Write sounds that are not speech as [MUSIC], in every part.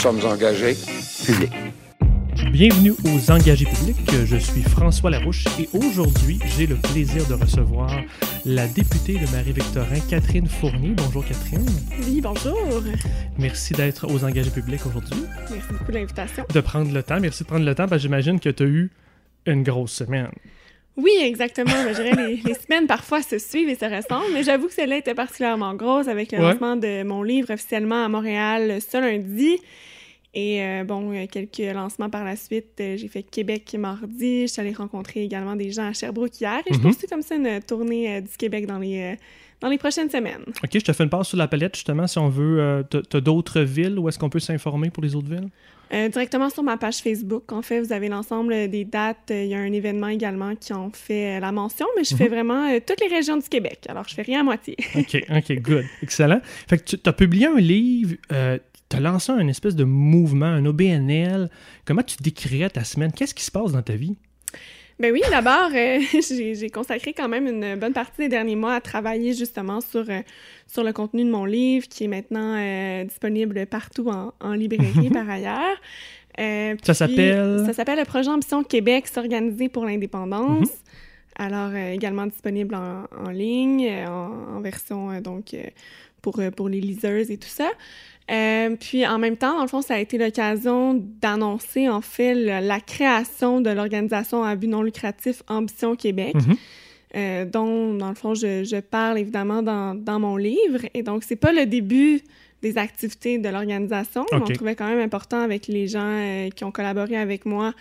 Sommes engagés publics. Bienvenue aux Engagés publics. Je suis François Larouche et aujourd'hui, j'ai le plaisir de recevoir la députée de Marie-Victorin, Catherine Fournier. Bonjour Catherine. Oui, bonjour. Merci d'être aux Engagés publics aujourd'hui. Merci beaucoup de l'invitation. De prendre le temps. Merci de prendre le temps parce que j'imagine que tu as eu une grosse semaine. Oui, exactement. Je dirais les, les semaines parfois se suivent et se ressemblent, mais j'avoue que celle-là était particulièrement grosse avec le Ouais. lancement de mon livre officiellement à Montréal ce lundi. Et euh, bon, quelques lancements par la suite. Euh, J'ai fait Québec mardi. Je suis allée rencontrer également des gens à Sherbrooke hier. Et je Mhm. poursuis comme ça une tournée euh, du Québec dans les, dans les prochaines semaines. OK, je te fais une passe sur la palette justement si on veut. Euh, tu as d'autres villes où est-ce qu'on peut s'informer pour les autres villes? Euh, directement sur ma page Facebook, en fait, vous avez l'ensemble des dates. Il y a un événement également qui en fait la mention, mais je Mhm. fais vraiment euh, toutes les régions du Québec. Alors, je fais rien à moitié. OK, OK, good. Excellent. Fait que tu as publié un livre, tu as lancé un espèce de mouvement, un OBNL. Comment tu décrirais ta semaine? Qu'est-ce qui se passe dans ta vie? Ben oui, d'abord, euh, [LAUGHS] j'ai consacré quand même une bonne partie des derniers mois à travailler justement sur, euh, sur le contenu de mon livre qui est maintenant euh, disponible partout en, en librairie [LAUGHS] par ailleurs. Ça s'appelle? Ça s'appelle le projet Ambition Québec, s'organiser pour l'indépendance. Mhm. Alors, également disponible en, en ligne, en, en version donc pour, pour les liseuses et tout ça. Euh, puis en même temps, dans le fond, ça a été l'occasion d'annoncer en fait le- la création de l'organisation à but non lucratif Ambition Québec, Mhm. euh, dont dans le fond je, je parle évidemment dans, dans mon livre. Et donc c'est pas le début des activités de l'organisation, mais on trouvait quand même important avec les gens euh, qui ont collaboré avec moi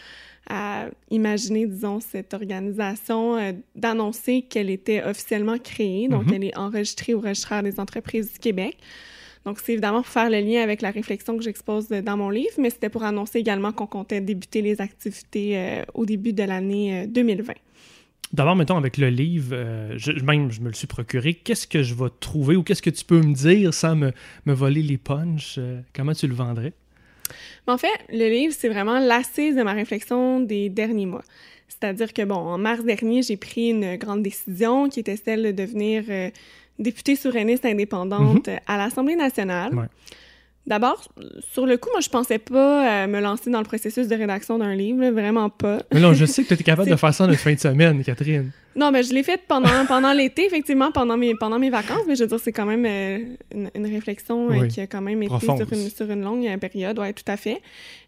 à imaginer, disons, cette organisation, euh, d'annoncer qu'elle était officiellement créée. Donc, Mhm. elle est enregistrée au registraire des entreprises du Québec. Donc, c'est évidemment pour faire le lien avec la réflexion que j'expose euh, dans mon livre, mais c'était pour annoncer également qu'on comptait débuter les activités euh, au début de l'année euh, 2020. D'abord, mettons, avec le livre, euh, je, même je me le suis procuré, qu'est-ce que je vais trouver ou qu'est-ce que tu peux me dire sans me, me voler les punchs? Euh, comment tu le vendrais? En fait, le livre, c'est vraiment l'assise de ma réflexion des derniers mois. C'est-à-dire que, bon, en mars dernier, j'ai pris une grande décision qui était celle de devenir euh, députée souverainiste indépendante euh, à l'Assemblée nationale. Ouais. D'abord, sur le coup, moi, je pensais pas euh, me lancer dans le processus de rédaction d'un livre, là, vraiment pas. Mais non, je sais que tu es [LAUGHS] capable de faire ça en une fin de semaine, Catherine. Non, mais je l'ai fait pendant, pendant l'été, effectivement, pendant mes, pendant mes vacances, mais je veux dire, c'est quand même euh, une, une réflexion euh, Oui. qui a quand même été Profonde. sur une, sur une longue période, ouais, tout à fait.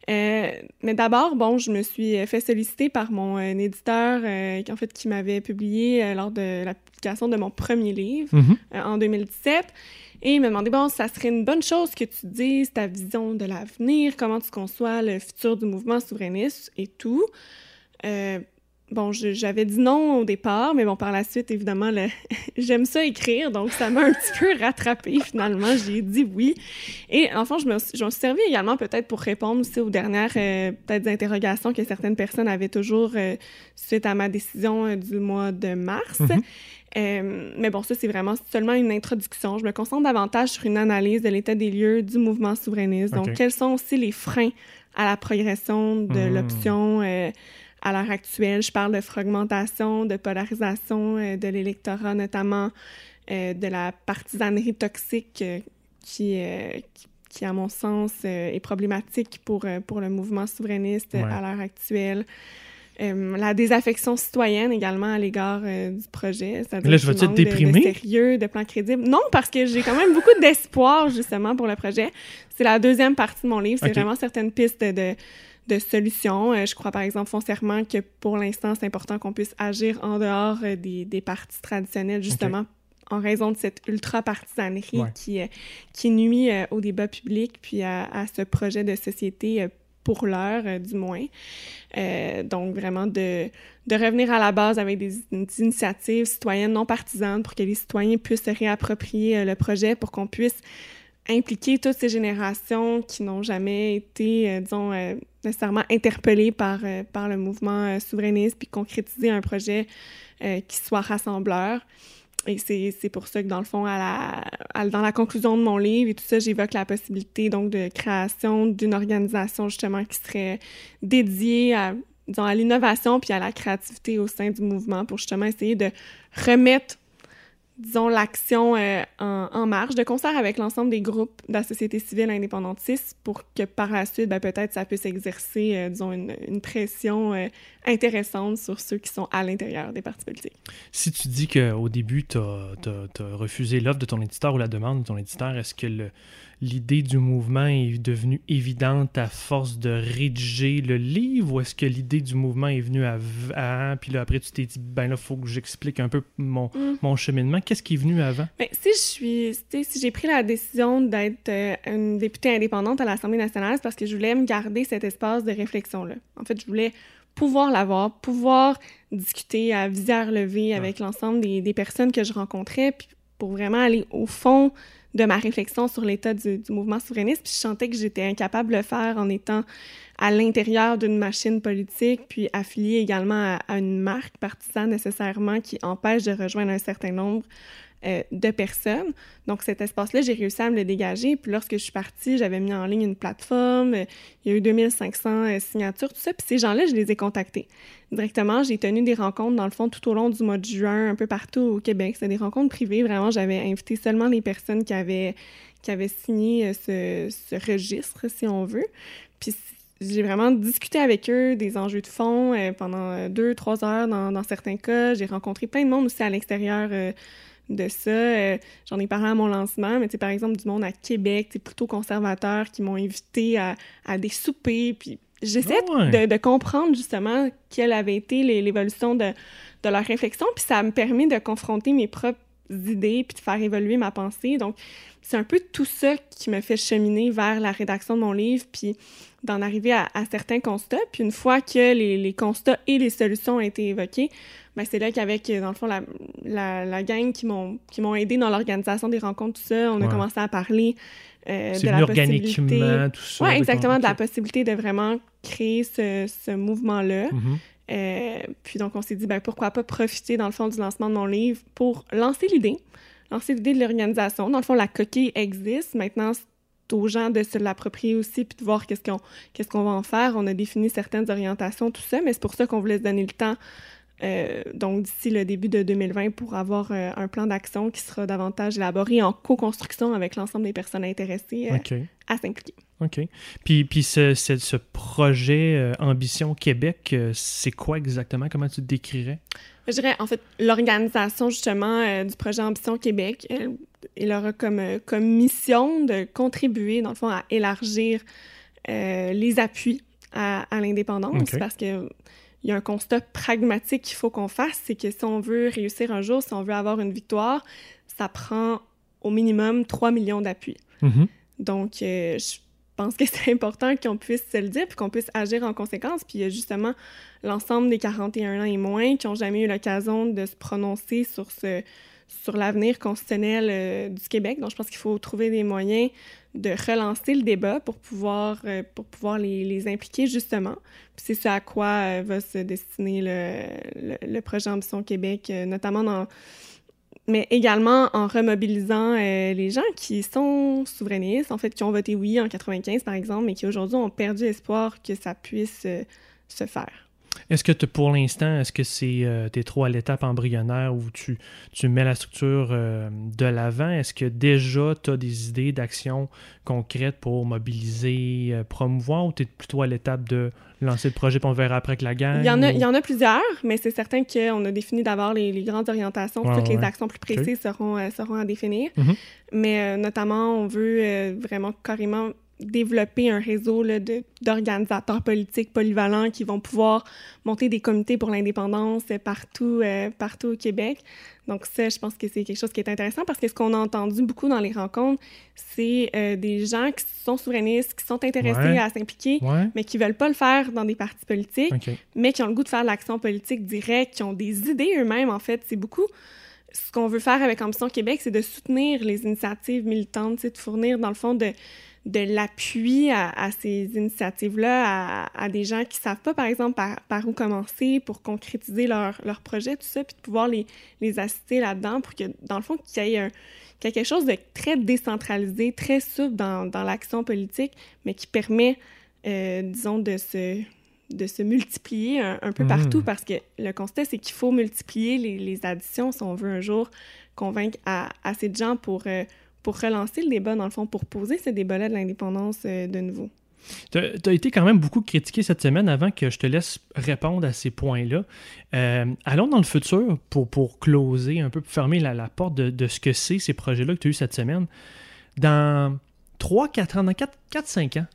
Mais d'abord, bon, je me suis fait solliciter par mon éditeur, qui, en fait, qui m'avait publié lors de la publication de mon premier livre Mhm. euh, en 2017. Et il m'a demandé, bon, ça serait une bonne chose que tu dises ta vision de l'avenir, comment tu conçois le futur du mouvement souverainiste et tout. Euh, bon, j'avais dit non au départ, mais bon, par la suite, évidemment, le- [LAUGHS] j'aime ça écrire, donc ça m'a un petit peu rattrapé finalement. J'ai dit oui. Et enfin, je me suis, servi également peut-être pour répondre aussi aux dernières euh, peut-être interrogations que certaines personnes avaient toujours euh, suite à ma décision euh, du mois de mars. Mhm. Euh, mais bon, ça, c'est vraiment seulement une introduction. Je me concentre davantage sur une analyse de l'état des lieux du mouvement souverainiste. Donc, quels sont aussi les freins à la progression de Hmm. l'option euh, à l'heure actuelle? Je parle de fragmentation, de polarisation euh, de l'électorat, notamment euh, de la partisanerie toxique euh, qui, qui, qui, à mon sens, euh, est problématique pour, pour le mouvement souverainiste Ouais. à l'heure actuelle. Euh, la désaffection citoyenne également à l'égard euh, du projet. Mais là, je vais-tu être déprimée? De, de sérieux, de plan crédible. Non, parce que j'ai quand même beaucoup d'espoir justement pour le projet. C'est la deuxième partie de mon livre. C'est vraiment certaines pistes de, de solutions. Euh, je crois par exemple foncièrement que pour l'instant, c'est important qu'on puisse agir en dehors euh, des, des partis traditionnels, justement. en raison de cette ultra-partisanerie Ouais. qui, euh, qui nuit au débat public puis à, à ce projet de société pour l'heure, euh, du moins. Euh, donc, vraiment, de, de revenir à la base avec des, des initiatives citoyennes non partisanes pour que les citoyens puissent se réapproprier euh, le projet, pour qu'on puisse impliquer toutes ces générations qui n'ont jamais été, euh, disons, euh, nécessairement interpellées par, euh, par le mouvement souverainiste, puis concrétiser un projet qui soit rassembleur. Et c'est pour ça que, dans le fond, à la, dans la conclusion de mon livre et tout ça, j'évoque la possibilité, donc, de création d'une organisation, justement, qui serait dédiée à, disons, à l'innovation puis à la créativité au sein du mouvement pour, justement, essayer de remettre disons, l'action euh, en, marche, de concert avec l'ensemble des groupes de la société civile indépendantiste pour que par la suite, ben, peut-être, ça puisse exercer, euh, disons, une, pression euh, intéressante sur ceux qui sont à l'intérieur des partis politiques. Si tu dis qu'au début, tu as, refusé l'offre de ton éditeur ou la demande de ton éditeur, est-ce que le, l'idée du mouvement est devenue évidente à force de rédiger le livre ou est-ce que l'idée du mouvement est venue avant, puis là après tu t'es dit, ben là, il faut que j'explique un peu mon, mm. mon cheminement. Qu'est-ce qui est venu avant? Ben, si je suis, si j'ai pris la décision d'être euh, une députée indépendante à l'Assemblée nationale, c'est parce que je voulais me garder cet espace de réflexion-là. En fait, je voulais pouvoir l'avoir, pouvoir discuter à visière levée avec l'ensemble des, des personnes que je rencontrais, puis pour vraiment aller au fond de ma réflexion sur l'état du, mouvement souverainiste. Puis je sentais que j'étais incapable de le faire en étant à l'intérieur d'une machine politique, puis affiliée également à, une marque partisane nécessairement qui empêche de rejoindre un certain nombre euh, de personnes. Donc, cet espace-là, j'ai réussi à me le dégager. Puis lorsque je suis partie, j'avais mis en ligne une plateforme. Il y a eu 2500 euh, signatures, tout ça. Puis ces gens-là, je les ai contactés directement. J'ai tenu des rencontres, dans le fond, tout au long du mois de juin, un peu partout au Québec. C'était des rencontres privées. Vraiment, j'avais invité seulement les personnes qui avaient, qui avaient signé euh, ce, registre, si on veut. Puis j'ai vraiment discuté avec eux des enjeux de fond pendant deux, trois heures dans certains cas. J'ai rencontré plein de monde aussi à l'extérieur de ça. Euh, j'en ai parlé à mon lancement, mais tu par exemple, du monde à Québec, c'est plutôt conservateur, qui m'ont invité à, des soupers, puis j'essaie ah de, comprendre justement quelle avait été l'évolution de, de leur réflexion, puis ça me permet de confronter mes propres idées, puis de faire évoluer ma pensée. Donc, c'est un peu tout ça qui me fait cheminer vers la rédaction de mon livre, puis d'en arriver à, certains constats. Puis une fois que les, les, constats et les solutions ont été évoqués, ben c'est là qu'avec, dans le fond, la, la, la gang qui m'ont aidé dans l'organisation des rencontres, tout ça, on a commencé à parler euh, de la possibilité... tout ça. Oui, exactement, de la possibilité de vraiment créer ce, ce mouvement-là. Mm-hmm. Euh, puis donc, on s'est dit, ben, pourquoi pas profiter, dans le fond, du lancement de mon livre pour lancer l'idée, lancer l'idée de l'organisation. Dans le fond, la coquille existe. Maintenant, c'est aux gens de se l'approprier aussi puis de voir qu'est-ce qu'on qu'est-ce qu'on va en faire. On a défini certaines orientations, tout ça, mais c'est pour ça qu'on voulait se donner le temps euh, donc d'ici le début de 2020 pour avoir euh, un plan d'action qui sera davantage élaboré en co-construction avec l'ensemble des personnes intéressées euh, à s'impliquer. OK. Puis, puis ce, ce, projet Ambition Québec, c'est quoi exactement? Comment tu le décrirais? Je dirais, en fait, l'organisation justement du projet Ambition Québec, il aura comme, comme mission de contribuer, dans le fond, à élargir les appuis à, à l'indépendance parce que il y a un constat pragmatique qu'il faut qu'on fasse, c'est que si on veut réussir un jour, si on veut avoir une victoire, ça prend au minimum 3 millions d'appuis. Mm-hmm. Donc, euh, je pense que [LAUGHS] c'est important qu'on puisse se le dire puis qu'on puisse agir en conséquence. Puis il y a justement l'ensemble des 41 ans et moins qui n'ont jamais eu l'occasion de se prononcer sur ce sur l'avenir constitutionnel euh, du Québec. Donc, je pense qu'il faut trouver des moyens de relancer le débat pour pouvoir, euh, pour pouvoir les, les, impliquer, justement. Puis c'est ce à quoi euh, va se destiner le, le, projet Ambition Québec, notamment dans mais également en remobilisant les gens qui sont souverainistes, en fait, qui ont voté oui en 95, par exemple, mais qui aujourd'hui ont perdu espoir que ça puisse se faire. Est-ce que pour l'instant, est-ce que c'est euh, es trop à l'étape embryonnaire où tu, tu mets la structure euh, de l'avant? Est-ce que déjà tu as des idées d'actions concrètes pour mobiliser, euh, promouvoir ou tu es plutôt à l'étape de lancer le projet puis on verra après que la gang? Il y en a, il y en a plusieurs, mais c'est certain qu'on a défini d'abord les, grandes orientations. toutes les actions plus précises seront, seront à définir. Mm-hmm. Mais notamment, on veut vraiment carrément développer un réseau d'organisateurs politiques polyvalents qui vont pouvoir monter des comités pour l'indépendance partout, euh, partout au Québec. Donc ça, je pense que c'est quelque chose qui est intéressant parce que ce qu'on a entendu beaucoup dans les rencontres, c'est euh, des gens qui sont souverainistes, qui sont intéressés à s'impliquer, mais qui veulent pas le faire dans des partis politiques, mais qui ont le goût de faire de l'action politique directe, qui ont des idées eux-mêmes, en fait. C'est beaucoup ce qu'on veut faire avec Ambition Québec, c'est de soutenir les initiatives militantes, de fournir, dans le fond, de, de l'appui à, ces initiatives-là, à, des gens qui ne savent pas, par exemple, par, où commencer pour concrétiser leur, leur, projet, tout ça, puis de pouvoir les, les assister là-dedans pour que, dans le fond, qu'il y ait un, quelque chose de très décentralisé, très souple dans, dans l'action politique, mais qui permet, euh, disons, de se, de se multiplier un, peu partout, mmh. parce que le constat, c'est qu'il faut multiplier les, les, additions si on veut un jour convaincre assez de gens pour... Euh, pour relancer le débat, dans le fond, pour poser ce débat-là de l'indépendance euh, de nouveau. Tu as, été quand même beaucoup critiqué cette semaine avant que je te laisse répondre à ces points-là. Euh, allons dans le futur pour, pour closer un peu, pour fermer la, porte de, de, ce que c'est ces projets-là que tu as eu cette semaine. Dans 3, 4 ans, dans 4, 4 5 ans,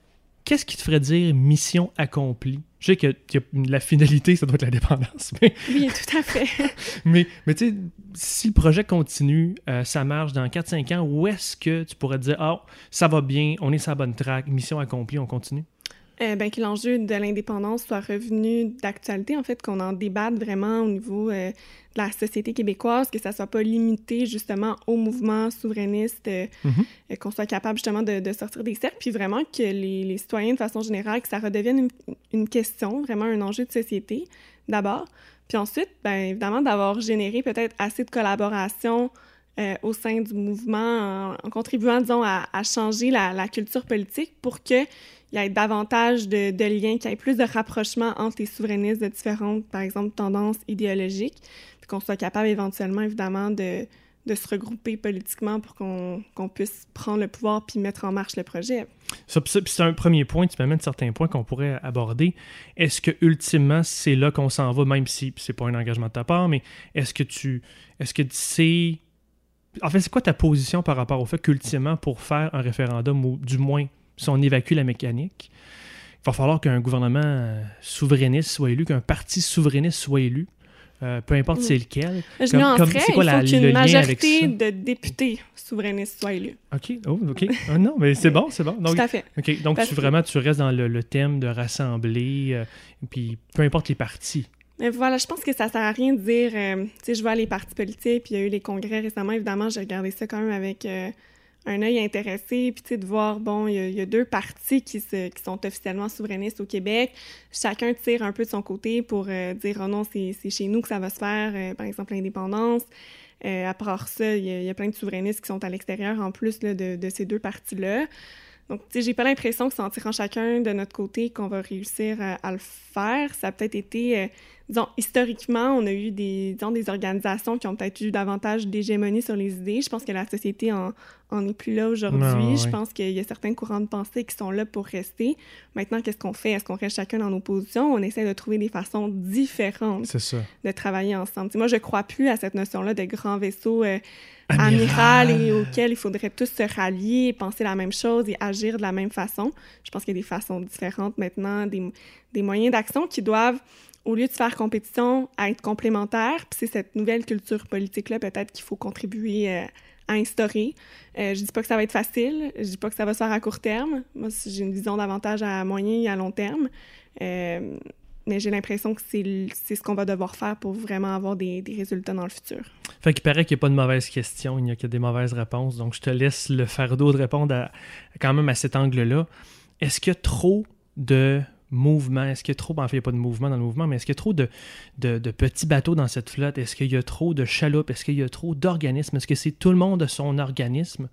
qu'est-ce qui te ferait dire mission accomplie? Je sais que la finalité, ça doit être la dépendance. Mais... Oui, tout à fait. [LAUGHS] mais mais tu sais, si le projet continue, euh, ça marche dans 4-5 ans, où est-ce que tu pourrais te dire, oh, ça va bien, on est sur la bonne track, mission accomplie, on continue? Euh, ben, que l'enjeu de l'indépendance soit revenu d'actualité, en fait, qu'on en débatte vraiment au niveau euh, de la société québécoise, que ça soit pas limité justement au mouvement souverainiste, euh, mm-hmm. qu'on soit capable justement de, de, sortir des cercles, puis vraiment que les, les, citoyens, de façon générale, que ça redevienne une, une question, vraiment un enjeu de société, d'abord. Puis ensuite, ben, évidemment, d'avoir généré peut-être assez de collaboration au sein du mouvement en, contribuant, disons, à, à changer la, la, culture politique pour que il y ait davantage de, liens, qu'il y ait plus de rapprochement entre les souverainistes de différentes, par exemple, tendances idéologiques, puis qu'on soit capable éventuellement, évidemment, de, se regrouper politiquement pour qu'on puisse prendre le pouvoir puis mettre en marche le projet. Ça, c'est un premier point, tu m'amènes certains points qu'on pourrait aborder. Est-ce que ultimement c'est là qu'on s'en va, même si c'est pas un engagement de ta part, mais est-ce que tu est-ce que c'est en fait c'est quoi ta position par rapport au fait qu'ultimement pour faire un référendum ou du moins si on évacue la mécanique, il va falloir qu'un gouvernement euh, souverainiste soit élu, qu'un parti souverainiste soit élu. Euh, peu importe c'est lequel. Je comme, c'est quoi il faut qu'une majorité de députés souverainistes soient élus. OK, oh, OK. Ah, non, mais c'est [LAUGHS] bon, c'est bon. Donc, Tout à fait. OK, donc tu, vraiment, tu restes dans le, thème de rassembler, euh, puis peu importe les partis. Mais voilà, je pense que ça sert à rien de dire, tu sais, je vois les partis politiques, puis il y a eu les congrès récemment, évidemment, j'ai regardé ça quand même avec un œil intéressé, puis de voir, bon, il y, a deux partis qui, sont officiellement souverainistes au Québec. Chacun tire un peu de son côté pour euh, dire, oh non, c'est chez nous que ça va se faire, euh, par exemple, l'indépendance. Euh, à part ça, il y, a plein de souverainistes qui sont à l'extérieur en plus de, ces deux partis-là. Donc, tu sais, j'ai pas l'impression que c'est en tirant chacun de notre côté qu'on va réussir à, à, le faire. Ça a peut-être été disons, historiquement, on a eu des, disons, des organisations qui ont peut-être eu davantage d'hégémonie sur les idées. Je pense que la société en, en est plus là aujourd'hui. Je pense qu'il y a certains courants de pensée qui sont là pour rester. Maintenant, qu'est-ce qu'on fait? Est-ce qu'on reste chacun dans nos positions? On essaie de trouver des façons différentes de travailler ensemble. moi, je crois plus à cette notion-là de grand vaisseau euh, amiral. et auquel il faudrait tous se rallier, penser la même chose et agir de la même façon. Je pense qu'il y a des façons différentes maintenant, des, des moyens d'action qui doivent au lieu de faire compétition, à être complémentaire. C'est cette nouvelle culture politique-là, peut-être qu'il faut contribuer euh, à instaurer. Euh, je dis pas que ça va être facile, je dis pas que ça va se faire à court terme. Moi, j'ai une vision davantage à moyen et à long terme. Euh, mais j'ai l'impression que c'est ce qu'on va devoir faire pour vraiment avoir des, des résultats dans le futur. Fait qu'il paraît qu'il n'y a pas de mauvaises questions, il n'y a que des mauvaises réponses. Donc, je te laisse le fardeau de répondre quand même à cet angle-là. Est-ce qu'il y a trop de mouvement? Est-ce qu'il y a trop, en fait, il n'y a pas de mouvement dans le mouvement, mais est-ce qu'il y a trop de, de, petits bateaux dans cette flotte? Est-ce qu'il y a trop de chaloupes? Est-ce qu'il y a trop d'organismes? Est-ce que c'est tout le monde de son organisme?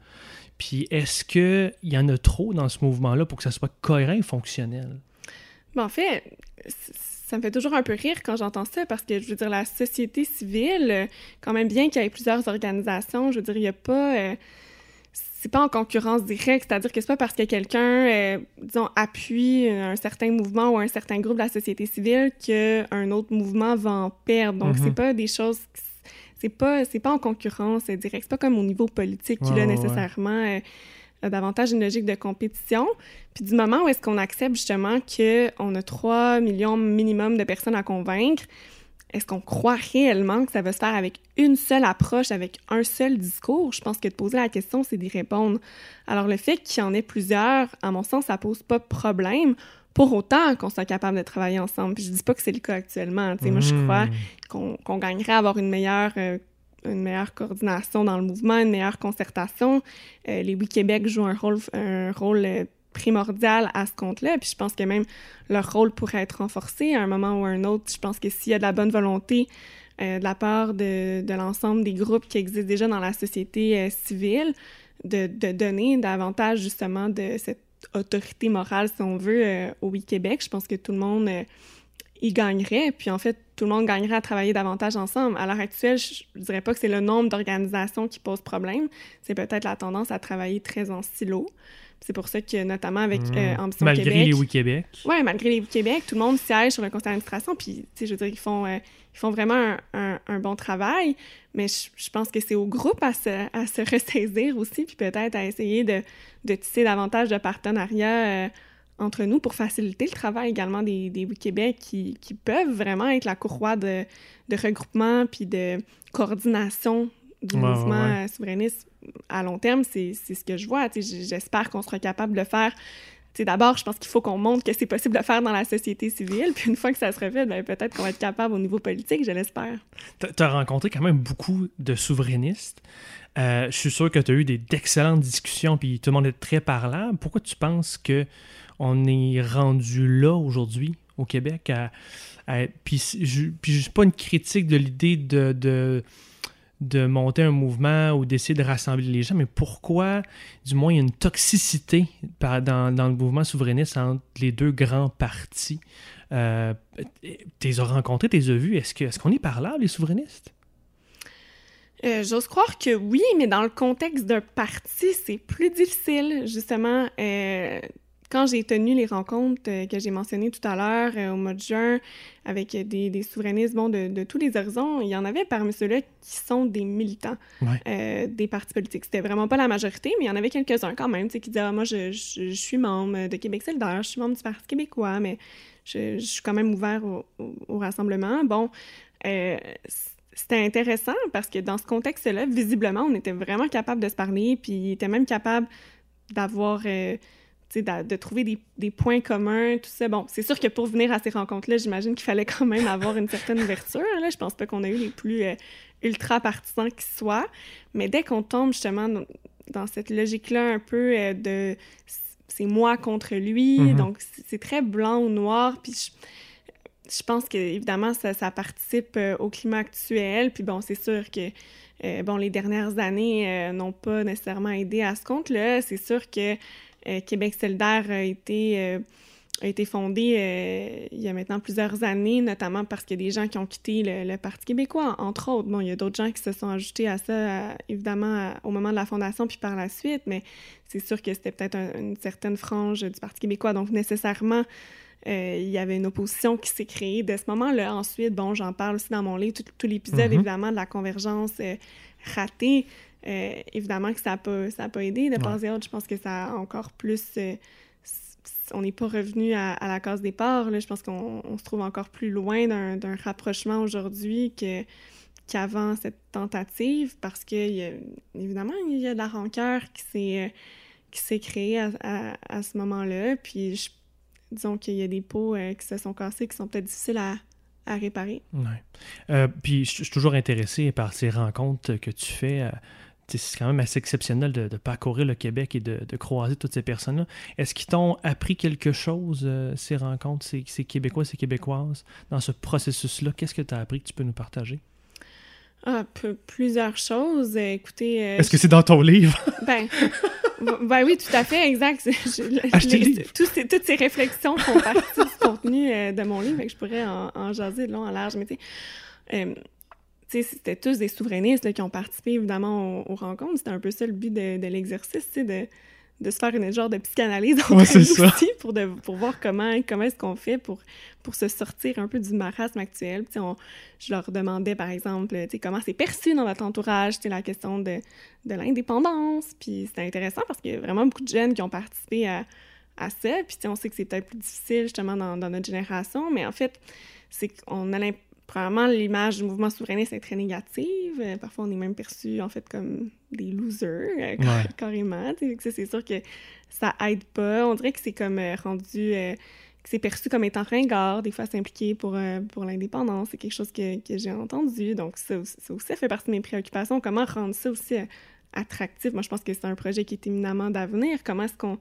Puis est-ce qu'il y en a trop dans ce mouvement-là pour que ça soit cohérent et fonctionnel? Ben, en fait, ça me fait toujours un peu rire quand j'entends ça parce que, je veux dire, la société civile, quand même bien qu'il y ait plusieurs organisations, je veux dire, il n'y a pas... Euh, c'est pas en concurrence directe, c'est-à-dire que c'est pas parce que quelqu'un, euh, disons, appuie un certain mouvement ou un certain groupe de la société civile qu'un autre mouvement va en perdre. Donc, c'est mhm. pas des choses... C'est pas, c'est pas en concurrence directe. C'est pas comme au niveau politique qui, là, nécessairement... Euh, a davantage une logique de compétition. Puis du moment où est-ce qu'on accepte justement qu'on a 3 millions minimum de personnes à convaincre, est-ce qu'on croit réellement que ça va se faire avec une seule approche, avec un seul discours? Je pense que de poser la question, c'est d'y répondre. Alors, le fait qu'il y en ait plusieurs, à mon sens, ça pose pas de problème pour autant qu'on soit capable de travailler ensemble. Puis je dis pas que c'est le cas actuellement. Moi, je crois mmh. qu'on gagnerait à avoir une meilleure euh, une meilleure coordination dans le mouvement, une meilleure concertation. les Oui Québec jouent un rôle, un rôle primordial à ce compte-là. Puis je pense que même leur rôle pourrait être renforcé à un moment ou à un autre. Je pense que s'il y a de la bonne volonté euh, de la part de, l'ensemble des groupes qui existent déjà dans la société euh, civile, de, de, donner davantage justement de cette autorité morale, si on veut, euh, au Oui-Québec, je pense que tout le monde y gagnerait. Puis en fait, tout le monde gagnerait à travailler davantage ensemble. À l'heure actuelle, je, ne dirais pas que c'est le nombre d'organisations qui pose problème, c'est peut-être la tendance à travailler très en silo. C'est pour ça que, notamment avec euh, mmh. Ambition malgré Québec... les Oui-Québec. Oui, malgré les Oui-Québec, tout le monde siège sur le conseil d'administration, puis, tu sais, je veux dire, ils font, euh, ils font vraiment un, un, bon travail, mais je, je pense que c'est au groupe à se, à se [LAUGHS] ressaisir aussi, puis peut-être à essayer de, de tisser davantage de partenariats euh, entre nous pour faciliter le travail également des, des Oui-Québec qui, qui, peuvent vraiment être la courroie de, de regroupement puis de coordination du mouvement souverainiste à long terme, c'est ce que je vois. J'espère qu'on sera capable de le faire. D'abord, je pense qu'il faut qu'on montre que c'est possible de le faire dans la société civile. [LAUGHS] Puis une fois que ça sera fait, ben, peut-être qu'on va être capable au niveau politique, je l'espère. Tu as rencontré quand même beaucoup de souverainistes. Euh, je suis sûr que tu as eu d'excellentes discussions, puis tout le monde est très parlant. Pourquoi tu penses que on est rendu là aujourd'hui au Québec à, puis, je, puis pas une critique de l'idée de monter un mouvement ou d'essayer de rassembler les gens, mais pourquoi, du moins, il y a une toxicité dans, le mouvement souverainiste entre les deux grands partis? Euh, tu les as rencontrés, tu les as vus. Est-ce qu'on est, qu'on est par là, les souverainistes? Euh, j'ose croire que oui, mais dans le contexte d'un parti, c'est plus difficile. Justement, euh, quand j'ai tenu les rencontres euh, que j'ai mentionnées tout à l'heure euh, au mois de juin avec des, des souverainistes bon, de, de, tous les horizons, il y en avait parmi ceux-là qui sont des militants euh, des partis politiques. C'était vraiment pas la majorité, mais il y en avait quelques-uns quand même qui disaient ah, Moi, je, je, suis membre de Québec solidaire, je suis membre du Parti québécois, mais je, je suis quand même ouvert au, au, rassemblement. Bon, c'était intéressant parce que dans ce contexte-là, visiblement, on était vraiment capable de se parler, puis il était même capable d'avoir de, de, trouver des, des, points communs, tout ça. Bon, c'est sûr que pour venir à ces rencontres-là, j'imagine qu'il fallait quand même avoir une certaine ouverture. Là. Je pense pas qu'on a eu les plus euh, ultra partisans qui soient, mais dès qu'on tombe justement dans, cette logique-là un peu euh, de c'est moi contre lui, mm-hmm. donc c'est très blanc ou noir, puis je, je pense qu'évidemment, ça, ça participe euh, au climat actuel, puis bon, c'est sûr que bon, les dernières années n'ont pas nécessairement aidé à ce compte-là. C'est sûr que Québec solidaire a été, euh, a euh, il y a maintenant plusieurs années, notamment parce qu'il y a des gens qui ont quitté le, Parti québécois, entre autres. Bon, il y a d'autres gens qui se sont ajoutés à ça, évidemment, au moment de la fondation, puis par la suite, mais c'est sûr que c'était peut-être une certaine frange du Parti québécois, donc nécessairement, il y avait une opposition qui s'est créée de ce moment-là. Ensuite, bon, j'en parle aussi dans mon livre, tout, l'épisode, mm-hmm. évidemment, de la convergence ratée. Euh, évidemment que ça n'a pas, pas aidé de passer autre. Je pense que ça a encore plus. Euh, on n'est pas revenu à, la case départ. Là. Je pense qu'on se trouve encore plus loin d'un rapprochement aujourd'hui que qu'avant cette tentative parce que évidemment il y a de la rancœur qui s'est euh, qui s'est créée à, à, ce moment-là puis disons qu'il y a des pots qui se sont cassés qui sont peut-être difficiles à, à réparer. Ouais. puis je suis toujours intéressé par ces rencontres que tu fais c'est quand même assez exceptionnel de, parcourir le Québec et de, croiser toutes ces personnes-là. Est-ce qu'ils t'ont appris quelque chose, euh, ces rencontres, ces, Québécois, ces Québécoises, dans ce processus-là? Qu'est-ce que tu as appris que tu peux nous partager? Ah, plusieurs choses. Écoutez. Euh, Est-ce que c'est dans ton livre? ben, [LAUGHS] ben, oui, tout à fait, exact. [LAUGHS] toutes ces réflexions font partie du contenu euh, de mon livre, et que je pourrais en, jaser de long en large. Mais tu sais, c'était tous des souverainistes qui ont participé évidemment aux, rencontres. C'était un peu ça le but de, l'exercice, de, de se faire une genre de psychanalyse entre ouais, aussi pour, de, pour voir comment, comment est-ce qu'on fait pour, pour se sortir un peu du marasme actuel. On, je leur demandais, par exemple, comment c'est perçu dans votre entourage, la question de, de l'indépendance. Puis c'était intéressant parce qu'il y a vraiment beaucoup de jeunes qui ont participé à, à ça. Puis on sait que c'est peut-être plus difficile justement dans, dans, notre génération, mais en fait, c'est qu'on a l'impression Premièrement, l'image du mouvement souverainiste est très négative. Euh, parfois, on est même perçu, en fait, comme des losers, euh, [LAUGHS] carrément. C'est sûr que ça aide pas. On dirait que c'est comme euh, rendu c'est perçu comme étant ringard, des fois s'impliquer pour, pour l'indépendance. C'est quelque chose que, que j'ai entendu. Donc, ça, ça, aussi, ça fait partie de mes préoccupations. Comment rendre ça aussi attractif? Moi, je pense que c'est un projet qui est éminemment d'avenir. Comment est-ce qu'on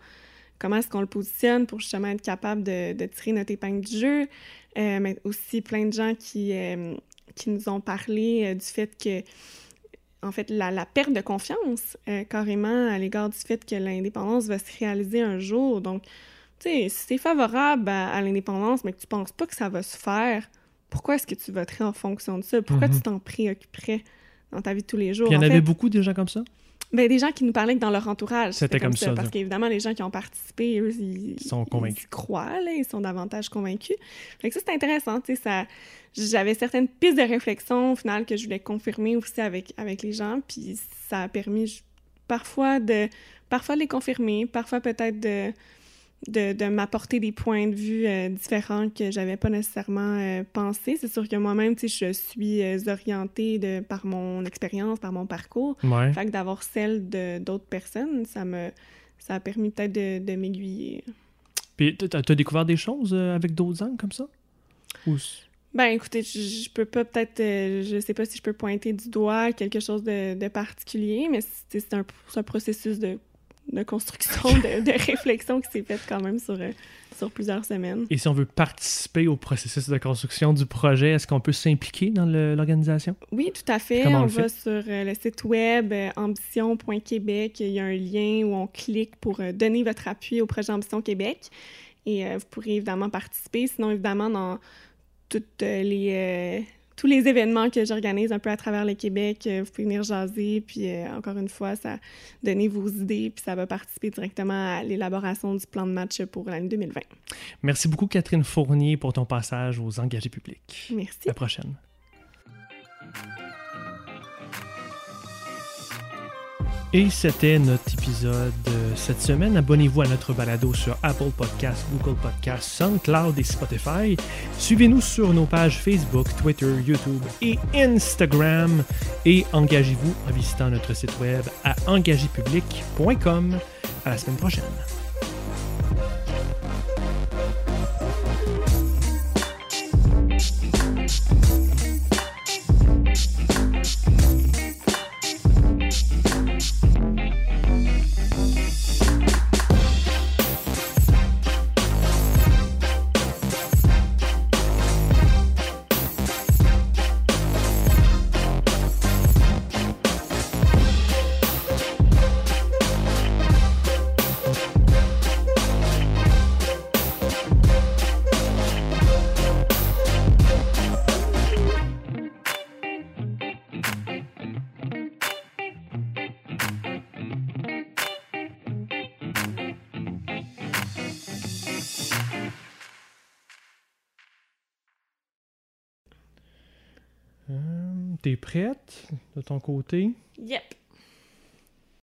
comment est-ce qu'on le positionne pour justement être capable de, de tirer notre épingle du jeu? Euh, mais aussi plein de gens qui, euh, qui nous ont parlé du fait que en fait, la, la perte de confiance euh, carrément à l'égard du fait que l'indépendance va se réaliser un jour. Donc, tu sais, si tu es favorable à, à l'indépendance, mais que tu penses pas que ça va se faire, pourquoi est-ce que tu voterais en fonction de ça? Pourquoi Mhm. tu t'en préoccuperais dans ta vie de tous les jours? Il y en En avait beaucoup des gens comme ça? Ben, des gens qui nous parlaient que dans leur entourage, C'était comme ça, Parce là. qu'évidemment, les gens qui ont participé, eux, ils, Ils sont convaincus. Ils croient, là, ils sont davantage convaincus. Fait que ça, c'est intéressant, ça... J'avais certaines pistes de réflexion, au final, que je voulais confirmer aussi avec, avec les gens, puis ça a permis parfois de, parfois de les confirmer, parfois peut-être de, de, de m'apporter des points de vue euh, différents que j'avais pas nécessairement euh, pensé. C'est sûr que moi-même, tu sais, je suis euh, orientée de, par mon expérience, par mon parcours. Ouais. Fait que d'avoir celle de d'autres personnes, ça me ça a permis peut-être de, de m'aiguiller. Puis t'as as découvert des choses avec d'autres angles comme ça? Ou... Ben écoutez, je, je peux pas peut-être, je sais pas si je peux pointer du doigt quelque chose de, de particulier, mais c'est c'est un, c'est un processus de, de construction, de, de réflexion qui s'est fait quand même sur, euh, sur plusieurs semaines. Et si on veut participer au processus de construction du projet, est-ce qu'on peut s'impliquer dans l'organisation? Oui, tout à fait. Comment on on va sur euh, le site web euh, ambition.québec. Il y a un lien où on clique pour donner votre appui au projet Ambition Québec. Et euh, vous pourrez évidemment participer. Sinon, évidemment, dans toutes les, tous les événements que j'organise un peu à travers le Québec, euh, vous pouvez venir jaser. Puis, euh, encore une fois, ça donner vos idées. Puis, ça va participer directement à l'élaboration du plan de match pour l'année 2020. Merci beaucoup, Catherine Fournier, pour ton passage aux engagés publics. Merci. À la prochaine. Et c'était notre épisode de cette semaine. Abonnez-vous à notre balado sur Apple Podcasts, Google Podcasts, SoundCloud et Spotify. Suivez-nous sur nos pages Facebook, Twitter, YouTube et Instagram. Et engagez-vous en visitant notre site web à engagépublic.com. À la semaine prochaine. Prête de ton côté? Yep.